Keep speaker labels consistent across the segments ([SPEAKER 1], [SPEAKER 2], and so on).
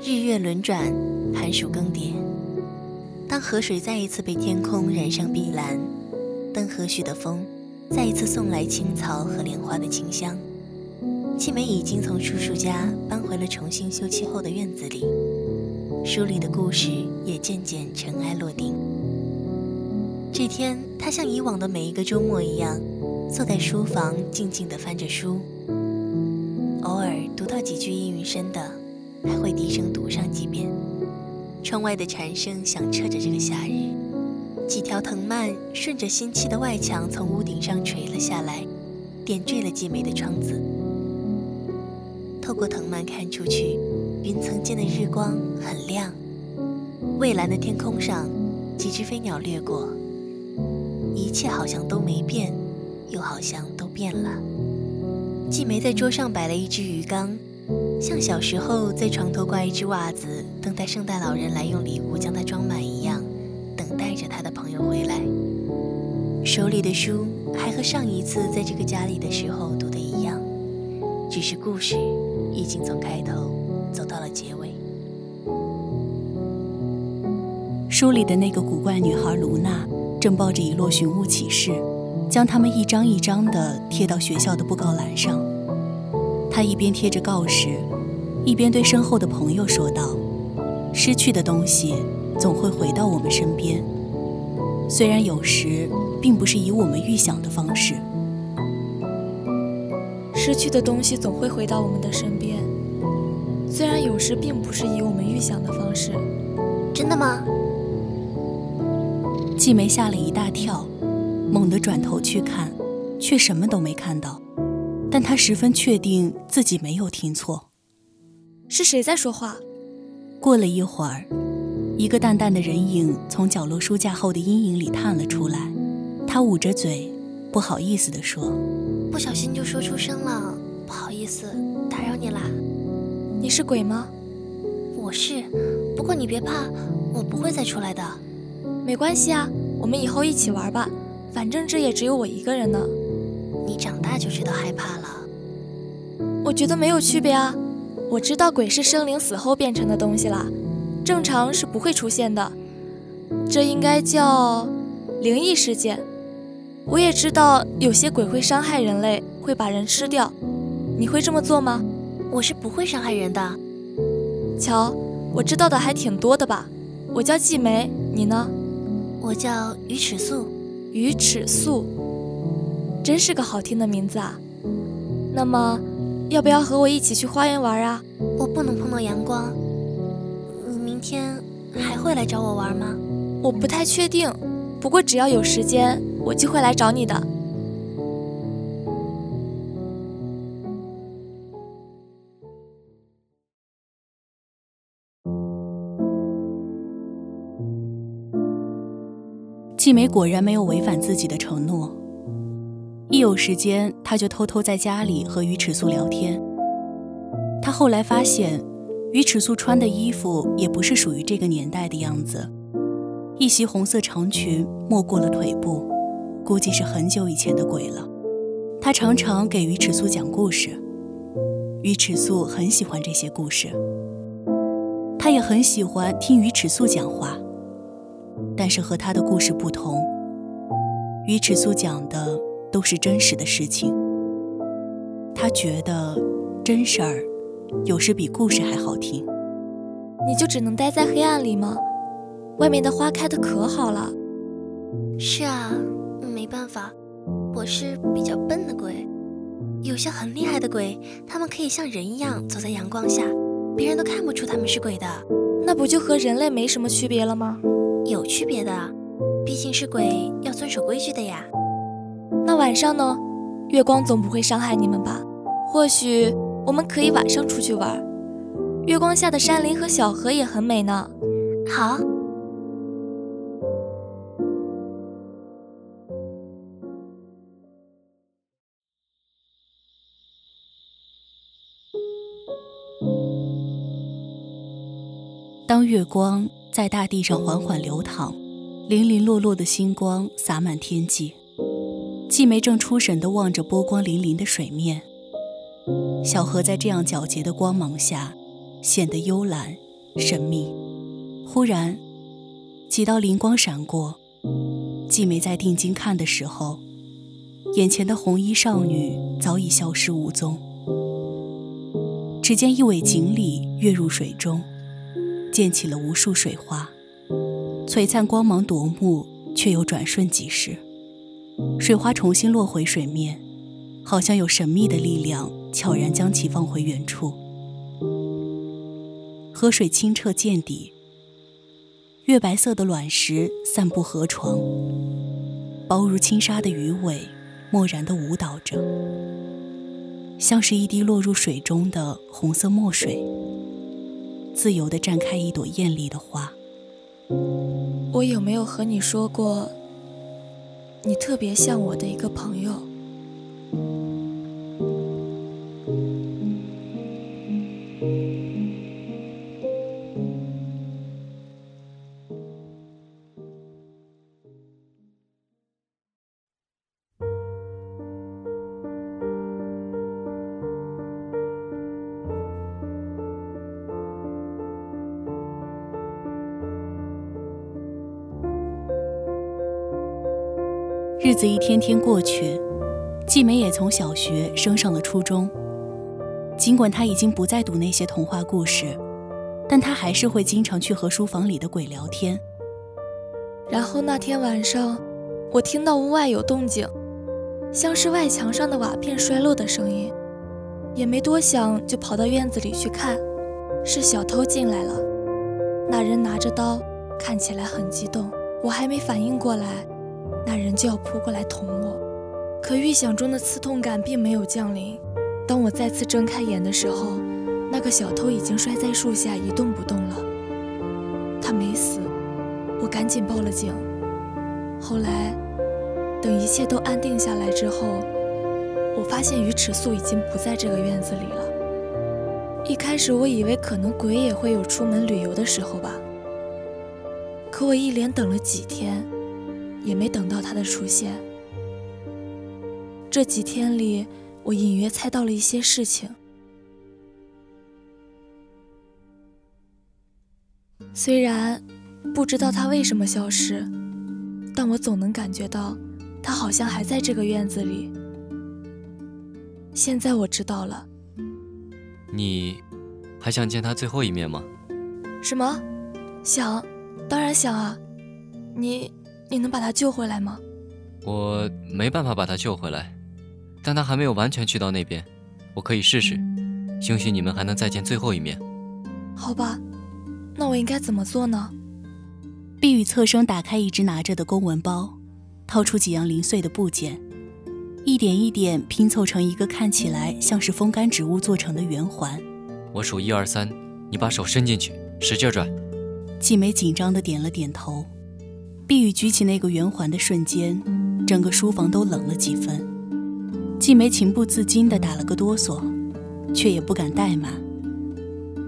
[SPEAKER 1] 日月轮转，寒暑更迭。当河水再一次被天空染上碧蓝，当和煦的风再一次送来青草和莲花的清香，季梅已经从叔叔家搬回了重新修葺后的院子里，书里的故事也渐渐尘埃落定。这天，他像以往的每一个周末一样，坐在书房静静地翻着书，偶尔读到几句氤氲声的，还会低声读上几遍。窗外的蝉声响彻着这个夏日，几条藤蔓顺着新砌的外墙从屋顶上垂了下来，点缀了季梅的窗子。透过藤蔓看出去，云层间的日光很亮，蔚蓝的天空上，几只飞鸟掠过，一切好像都没变，又好像都变了。季梅在桌上摆了一只鱼缸。像小时候在床头挂一只袜子，等待圣诞老人来用礼物将它装满一样，等待着他的朋友回来。手里的书还和上一次在这个家里的时候读的一样，只是故事已经从开头走到了结尾。
[SPEAKER 2] 书里的那个古怪女孩卢娜正抱着一摞寻物启事，将它们一张一张地贴到学校的布告栏上。她一边贴着告示，一边对身后的朋友说道：“失去的东西总会回到我们身边，虽然有时并不是以我们预想的方式。
[SPEAKER 3] 失去的东西总会回到我们的身边，虽然有时并不是以我们预想的方式。
[SPEAKER 1] 真的吗？”
[SPEAKER 2] 季梅吓了一大跳，猛地转头去看，却什么都没看到。但他十分确定自己没有听错。
[SPEAKER 3] 是谁在说话？
[SPEAKER 2] 过了一会儿，一个淡淡的人影从角落书架后的阴影里探了出来。他捂着嘴，不好意思地说：“
[SPEAKER 1] 不小心就说出声了，不好意思，打扰你啦。
[SPEAKER 3] 你是鬼吗？
[SPEAKER 1] 我是，不过你别怕，我不会再出来的。
[SPEAKER 3] 没关系啊，我们以后一起玩吧，反正这也只有我一个人呢。”
[SPEAKER 1] 你长大就知道害怕了。
[SPEAKER 3] 我觉得没有区别啊。我知道鬼是生灵死后变成的东西啦，正常是不会出现的。这应该叫灵异事件。我也知道有些鬼会伤害人类，会把人吃掉。你会这么做吗？
[SPEAKER 1] 我是不会伤害人的。
[SPEAKER 3] 瞧，我知道的还挺多的吧？我叫季梅，你呢？
[SPEAKER 1] 我叫于尺素。
[SPEAKER 3] 于尺素。真是个好听的名字啊！那么，要不要和我一起去花园玩啊？
[SPEAKER 1] 我不能碰到阳光。你明天还会来找我玩吗？
[SPEAKER 3] 我不太确定，不过只要有时间，我就会来找你的。
[SPEAKER 2] 季梅果然没有违反自己的承诺。一有时间，他就偷偷在家里和于尺素聊天。他后来发现，于尺素穿的衣服也不是属于这个年代的样子，一袭红色长裙没过了腿部，估计是很久以前的鬼了。他常常给于尺素讲故事，于尺素很喜欢这些故事。他也很喜欢听于尺素讲话，但是和他的故事不同，于尺素讲的。都是真实的事情。他觉得真事儿有时比故事还好听。
[SPEAKER 3] 你就只能待在黑暗里吗？外面的花开的可好了。
[SPEAKER 1] 是啊，没办法，我是比较笨的鬼。有些很厉害的鬼，他们可以像人一样走在阳光下，别人都看不出他们是鬼的。
[SPEAKER 3] 那不就和人类没什么区别了吗？
[SPEAKER 1] 有区别的，毕竟是鬼，要遵守规矩的呀。
[SPEAKER 3] 那晚上呢？月光总不会伤害你们吧？或许我们可以晚上出去玩。月光下的山林和小河也很美呢。
[SPEAKER 1] 好。
[SPEAKER 2] 当月光在大地上缓缓流淌，零零落落的星光洒满天际。季梅正出神地望着波光粼粼的水面，小河在这样皎洁的光芒下，显得幽蓝神秘。忽然，几道灵光闪过，季梅在定睛看的时候，眼前的红衣少女早已消失无踪。只见一尾锦鲤跃入水中，溅起了无数水花，璀璨光芒夺目，却又转瞬即逝。水花重新落回水面，好像有神秘的力量悄然将其放回原处。河水清澈见底，月白色的卵石散布河床，薄如轻纱的鱼尾漠然地舞蹈着。像是一滴落入水中的红色墨水，自由地绽开一朵艳丽的花。
[SPEAKER 3] 我有没有和你说过，你特别像我的一个朋友？
[SPEAKER 2] 日子一天天过去，季梅也从小学升上了初中。尽管她已经不再读那些童话故事，但她还是会经常去和书房里的鬼聊天。
[SPEAKER 3] 然后那天晚上，我听到屋外有动静，像是外墙上的瓦片摔落的声音，也没多想就跑到院子里去看，是小偷进来了。那人拿着刀，看起来很激动，我还没反应过来。那人就要扑过来捅我，可预想中的刺痛感并没有降临。当我再次睁开眼的时候，那个小偷已经摔在树下一动不动了。他没死，我赶紧报了警。后来，等一切都安定下来之后，我发现鱼尺素已经不在这个院子里了。一开始我以为可能鬼也会有出门旅游的时候吧，可我一连等了几天。也没等到他的出现。这几天里，我隐约猜到了一些事情。虽然不知道他为什么消失，但我总能感觉到他好像还在这个院子里。现在我知道了。
[SPEAKER 4] 你还想见他最后一面吗？
[SPEAKER 3] 什么？想，当然想啊。你。你能把他救回来吗？
[SPEAKER 4] 我没办法把他救回来，但他还没有完全去到那边，我可以试试，兴许你们还能再见最后一面。
[SPEAKER 3] 好吧，那我应该怎么做呢？
[SPEAKER 2] 碧雨侧身打开一直拿着的公文包，掏出几样零碎的部件，一点一点拼凑成一个看起来像是风干植物做成的圆环。
[SPEAKER 4] 我数一二三，你把手伸进去，使劲拽。
[SPEAKER 2] 季梅紧张的点了点头。碧宇举起那个圆环的瞬间，整个书房都冷了几分。季梅情不自禁地打了个哆嗦，却也不敢怠慢。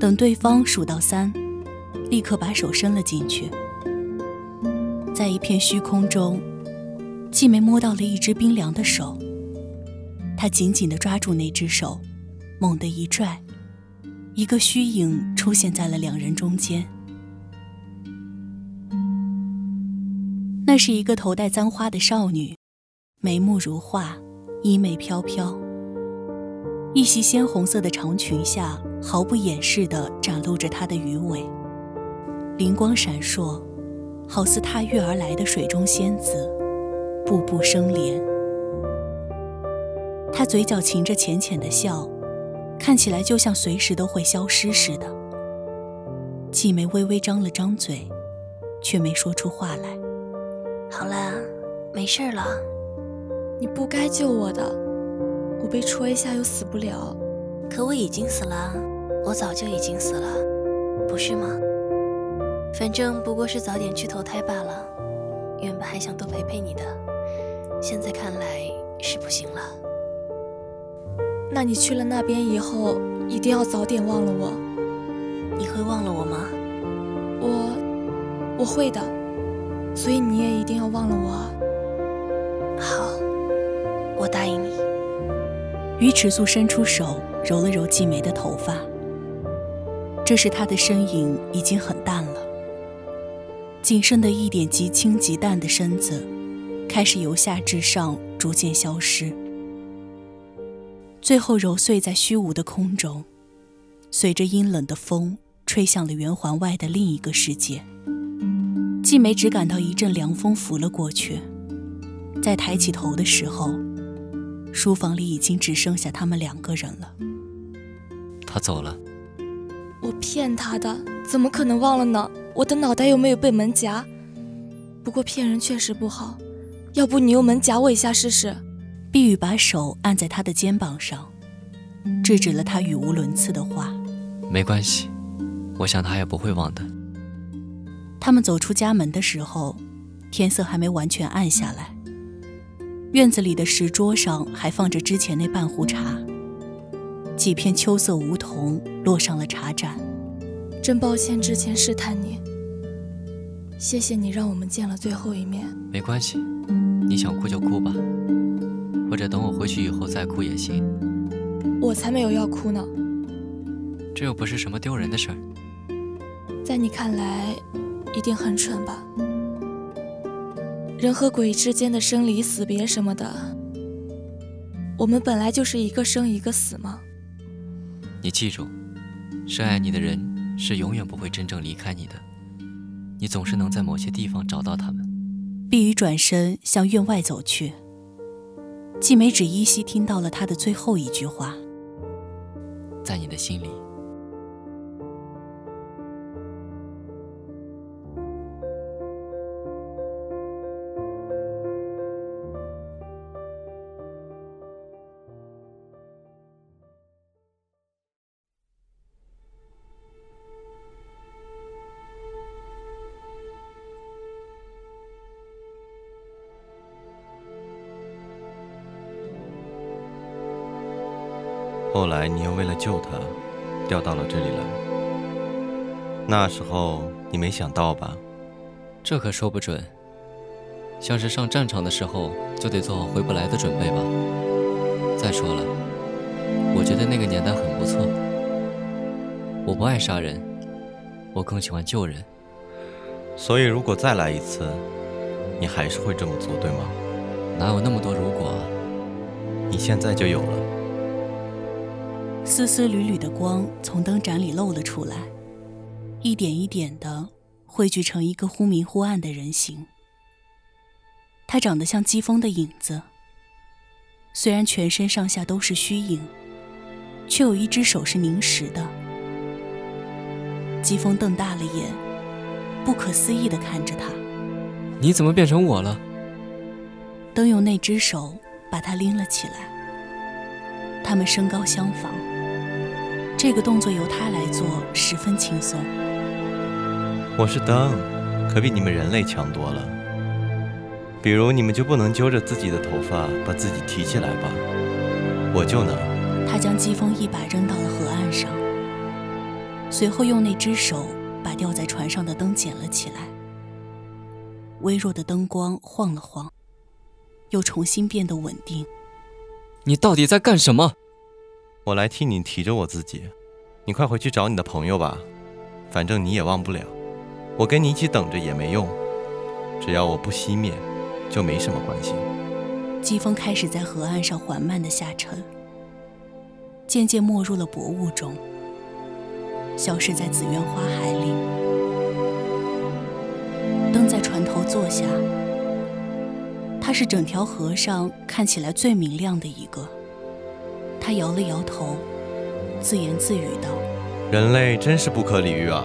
[SPEAKER 2] 等对方数到三，立刻把手伸了进去。在一片虚空中，季梅摸到了一只冰凉的手。她紧紧地抓住那只手，猛地一拽，一个虚影出现在了两人中间。那是一个头戴簪花的少女，眉目如画，衣袂飘飘。一袭鲜红色的长裙下，毫不掩饰地展露着她的鱼尾，灵光闪烁，好似踏月而来的水中仙子，步步生莲。她嘴角噙着浅浅的笑，看起来就像随时都会消失似的。季梅微微张了张嘴，却没说出话来。
[SPEAKER 1] 好了，没事了。
[SPEAKER 3] 你不该救我的，我被戳一下又死不了。
[SPEAKER 1] 可我已经死了，我早就已经死了，不是吗？反正不过是早点去投胎罢了。原本还想多陪陪你的，现在看来是不行了。
[SPEAKER 3] 那你去了那边以后，一定要早点忘了我。
[SPEAKER 1] 你会忘了我吗？
[SPEAKER 3] 我，我会的。所以你也一定要忘了我。
[SPEAKER 1] 好，我答应你。
[SPEAKER 2] 于尺素伸出手揉了揉季梅的头发。这时她的身影已经很淡了，仅剩的一点极轻极淡的身子，开始由下至上逐渐消失，最后揉碎在虚无的空中，随着阴冷的风吹向了圆环外的另一个世界。季梅只感到一阵凉风拂了过去，在抬起头的时候，书房里已经只剩下他们两个人了。
[SPEAKER 4] 他走了。
[SPEAKER 3] 我骗他的，怎么可能忘了呢？我的脑袋又没有被门夹。不过骗人确实不好，要不你用门夹我一下试试？
[SPEAKER 2] 碧宇把手按在他的肩膀上，制止了他语无伦次的话。
[SPEAKER 4] 没关系，我想他也不会忘的。
[SPEAKER 2] 他们走出家门的时候，天色还没完全暗下来。院子里的石桌上还放着之前那半壶茶。几片秋色梧桐落上了茶盏。
[SPEAKER 3] 真抱歉之前试探你。谢谢你让我们见了最后一面。
[SPEAKER 4] 没关系，你想哭就哭吧，或者等我回去以后再哭也行。
[SPEAKER 3] 我才没有要哭呢。
[SPEAKER 4] 这又不是什么丢人的事儿。
[SPEAKER 3] 在你看来，一定很蠢吧？人和鬼之间的生离死别什么的，我们本来就是一个生一个死嘛？
[SPEAKER 4] 你记住，深爱你的人是永远不会真正离开你的，你总是能在某些地方找到他们。
[SPEAKER 2] 碧宇转身向院外走去，季梅只依稀听到了他的最后一句话：“
[SPEAKER 4] 在你的心里。”
[SPEAKER 5] 后来你又为了救他，掉到了这里来。那时候你没想到吧？
[SPEAKER 4] 这可说不准。像是上战场的时候，就得做好回不来的准备吧。再说了，我觉得那个年代很不错。我不爱杀人，我更喜欢救人。
[SPEAKER 5] 所以如果再来一次，你还是会这么做，对吗？
[SPEAKER 4] 哪有那么多如果？
[SPEAKER 5] 你现在就有了。
[SPEAKER 2] 丝丝缕缕的光从灯盏里露了出来，一点一点的汇聚成一个忽明忽暗的人形。他长得像季风的影子，虽然全身上下都是虚影，却有一只手是凝实的。季风瞪大了眼，不可思议的看着他：“
[SPEAKER 4] 你怎么变成我了？”
[SPEAKER 2] 灯用那只手把他拎了起来。他们身高相仿。这个动作由他来做，十分轻松。
[SPEAKER 5] 我是灯，可比你们人类强多了。比如你们就不能揪着自己的头发把自己提起来吧？我就能。
[SPEAKER 2] 他将季风一把扔到了河岸上，随后用那只手把吊在船上的灯捡了起来。微弱的灯光晃了晃，又重新变得稳定。
[SPEAKER 4] 你到底在干什么？
[SPEAKER 5] 我来替你提着我自己，你快回去找你的朋友吧，反正你也忘不了。我跟你一起等着也没用，只要我不熄灭，就没什么关系。
[SPEAKER 2] 季风开始在河岸上缓慢的下沉，渐渐没入了薄雾中，消失在紫苑花海里。灯在船头坐下，他是整条河上看起来最明亮的一个。他摇了摇头，自言自语道：“
[SPEAKER 5] 人类真是不可理喻啊。”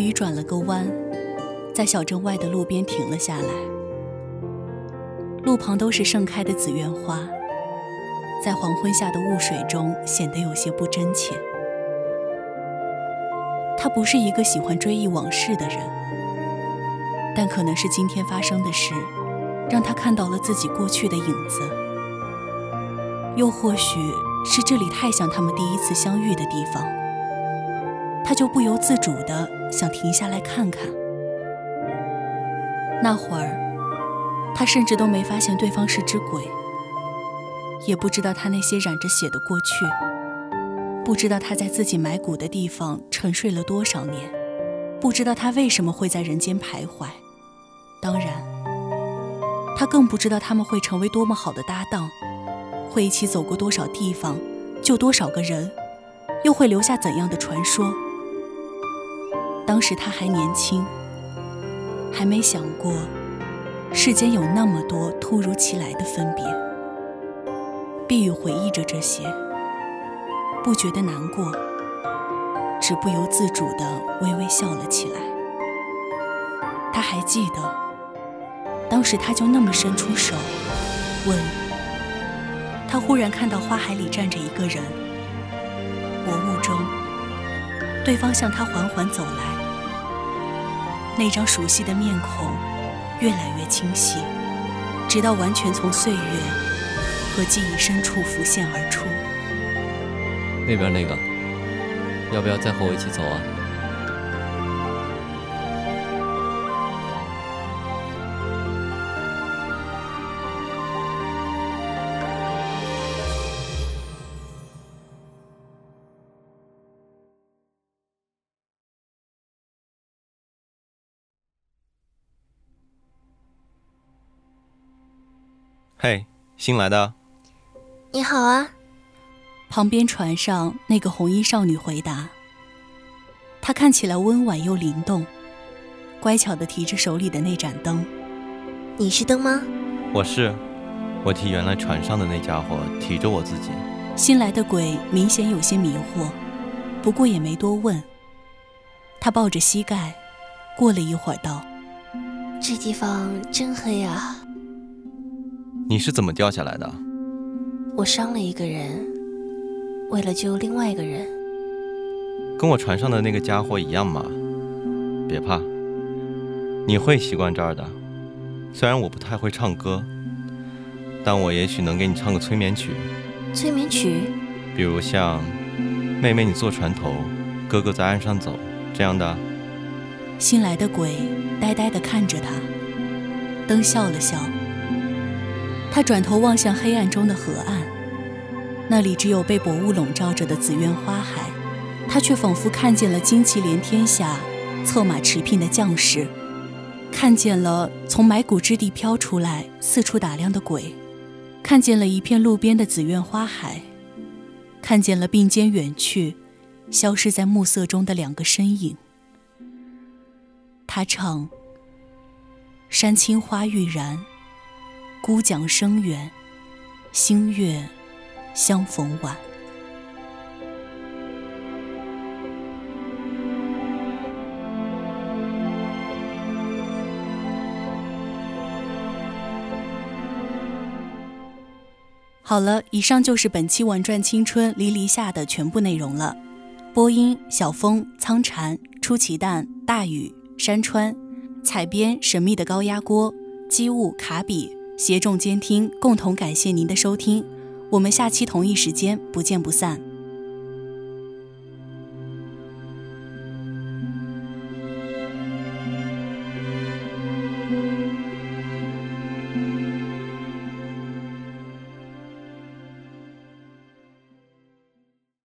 [SPEAKER 2] 碧宇转了个弯，在小镇外的路边停了下来。路旁都是盛开的紫苑花，在黄昏下的雾水中显得有些不真切。他不是一个喜欢追忆往事的人，但可能是今天发生的事，让他看到了自己过去的影子，又或许是这里太像他们第一次相遇的地方，他就不由自主的想停下来看看。那会儿，他甚至都没发现对方是只鬼，也不知道他那些染着血的过去。不知道他在自己埋骨的地方沉睡了多少年，不知道他为什么会在人间徘徊。当然，他更不知道他们会成为多么好的搭档，会一起走过多少地方，救多少个人，又会留下怎样的传说。当时他还年轻，还没想过世间有那么多突如其来的分别。碧玉回忆着这些。不觉得难过，只不由自主地微微笑了起来。他还记得，当时他就那么伸出手，问。他忽然看到花海里站着一个人，薄雾中，对方向他缓缓走来，那张熟悉的面孔越来越清晰，直到完全从岁月和记忆深处浮现而出。
[SPEAKER 4] 那边那个，要不要再和我一起走啊？
[SPEAKER 5] 嘿，新来的。
[SPEAKER 1] 你好啊。
[SPEAKER 2] 旁边船上那个红衣少女回答：“她看起来温婉又灵动，乖巧地提着手里的那盏灯。
[SPEAKER 1] 你是灯吗？
[SPEAKER 5] 我是，我替原来船上的那家伙提着我自己。
[SPEAKER 2] 新来的鬼明显有些迷惑，不过也没多问。他抱着膝盖，过了一会儿道：‘
[SPEAKER 1] 这地方真黑啊。’
[SPEAKER 5] 你是怎么掉下来的？
[SPEAKER 1] 我伤了一个人。”为了救另外一个人，
[SPEAKER 5] 跟我船上的那个家伙一样嘛。别怕，你会习惯这儿的。虽然我不太会唱歌，但我也许能给你唱个催眠曲。
[SPEAKER 1] 催眠曲？
[SPEAKER 5] 比如像“妹妹你坐船头，哥哥在岸上走”这样的。
[SPEAKER 2] 新来的鬼呆呆地看着他，灯笑了笑。他转头望向黑暗中的河岸。那里只有被薄雾笼罩着的紫苑花海，他却仿佛看见了旌旗连天下、策马驰骋的将士，看见了从埋骨之地飘出来四处打量的鬼，看见了一片路边的紫苑花海，看见了并肩远去、消失在暮色中的两个身影。他唱：“山青花欲燃，孤桨声远，星月。”相逢晚。好了，以上就是本期《玩转青春离离夏》的全部内容了。播音：小风、苍蝉、出奇蛋、大雨、山川；采编：神秘的高压锅、机务、卡比；协众监听，共同感谢您的收听。我们下期同一时间不见不散。